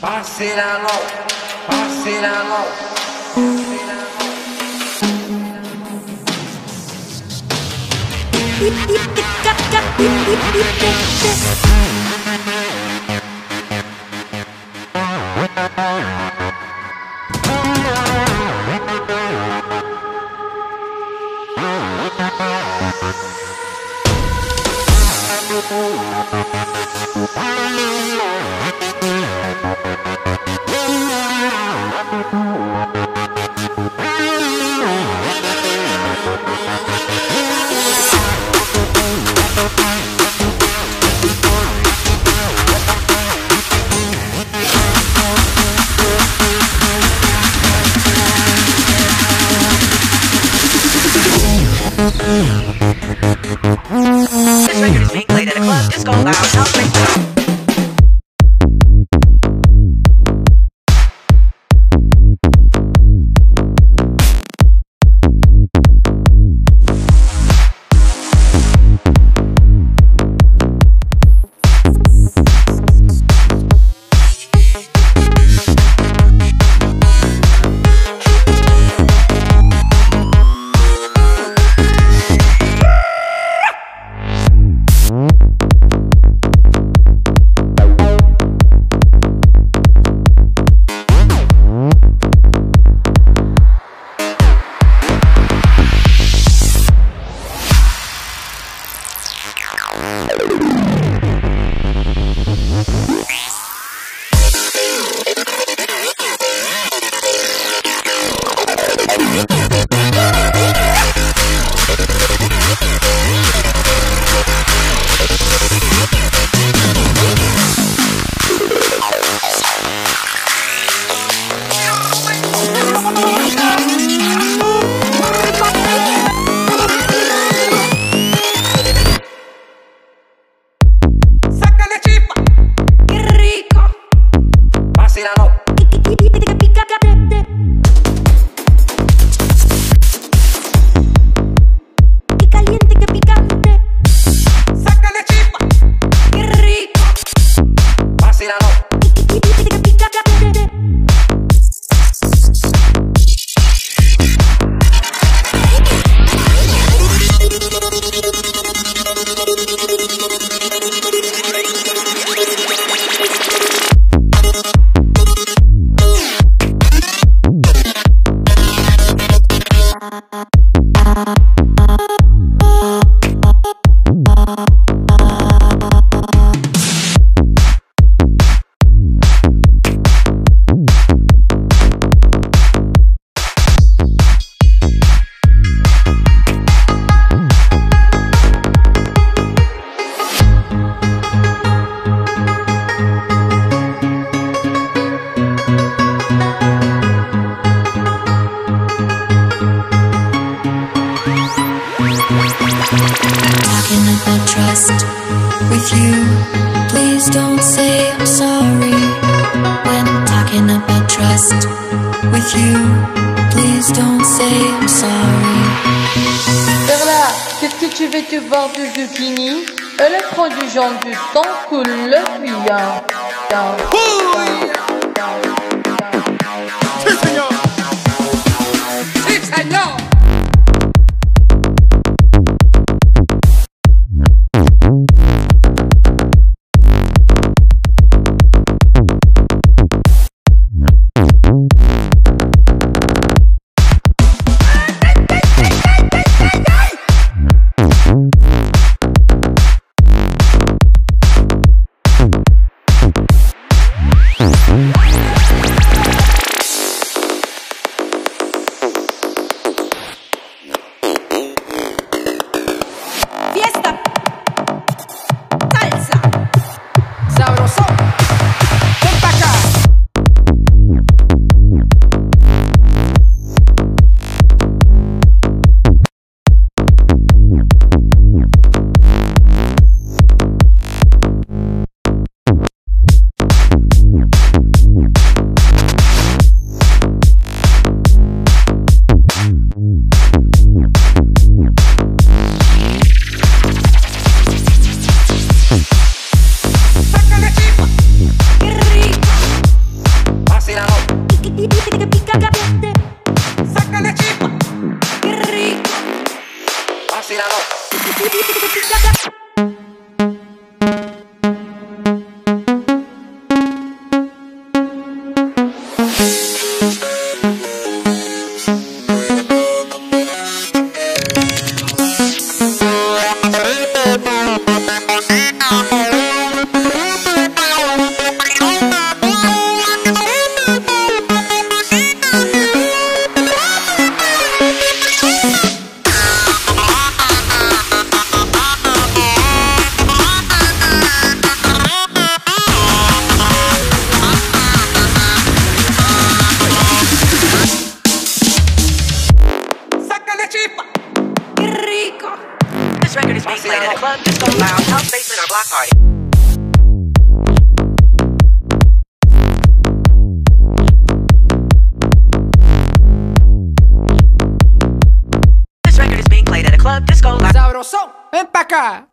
Vacílalo, vacílalo. This record is being played at a club, disco, lounge, house, I'm sorry when I'm talking about trust with you. Please don't say I'm sorry. Perla, qu'est-ce que tu veux te boire du zucchini Elle prend du genre du sang coule le bouillon. Fiesta. This record is being played at a club, disco, lounge, house, basement, or block party. This record is being played at a club, disco, lounge. Sabrosón, ven pa' acá.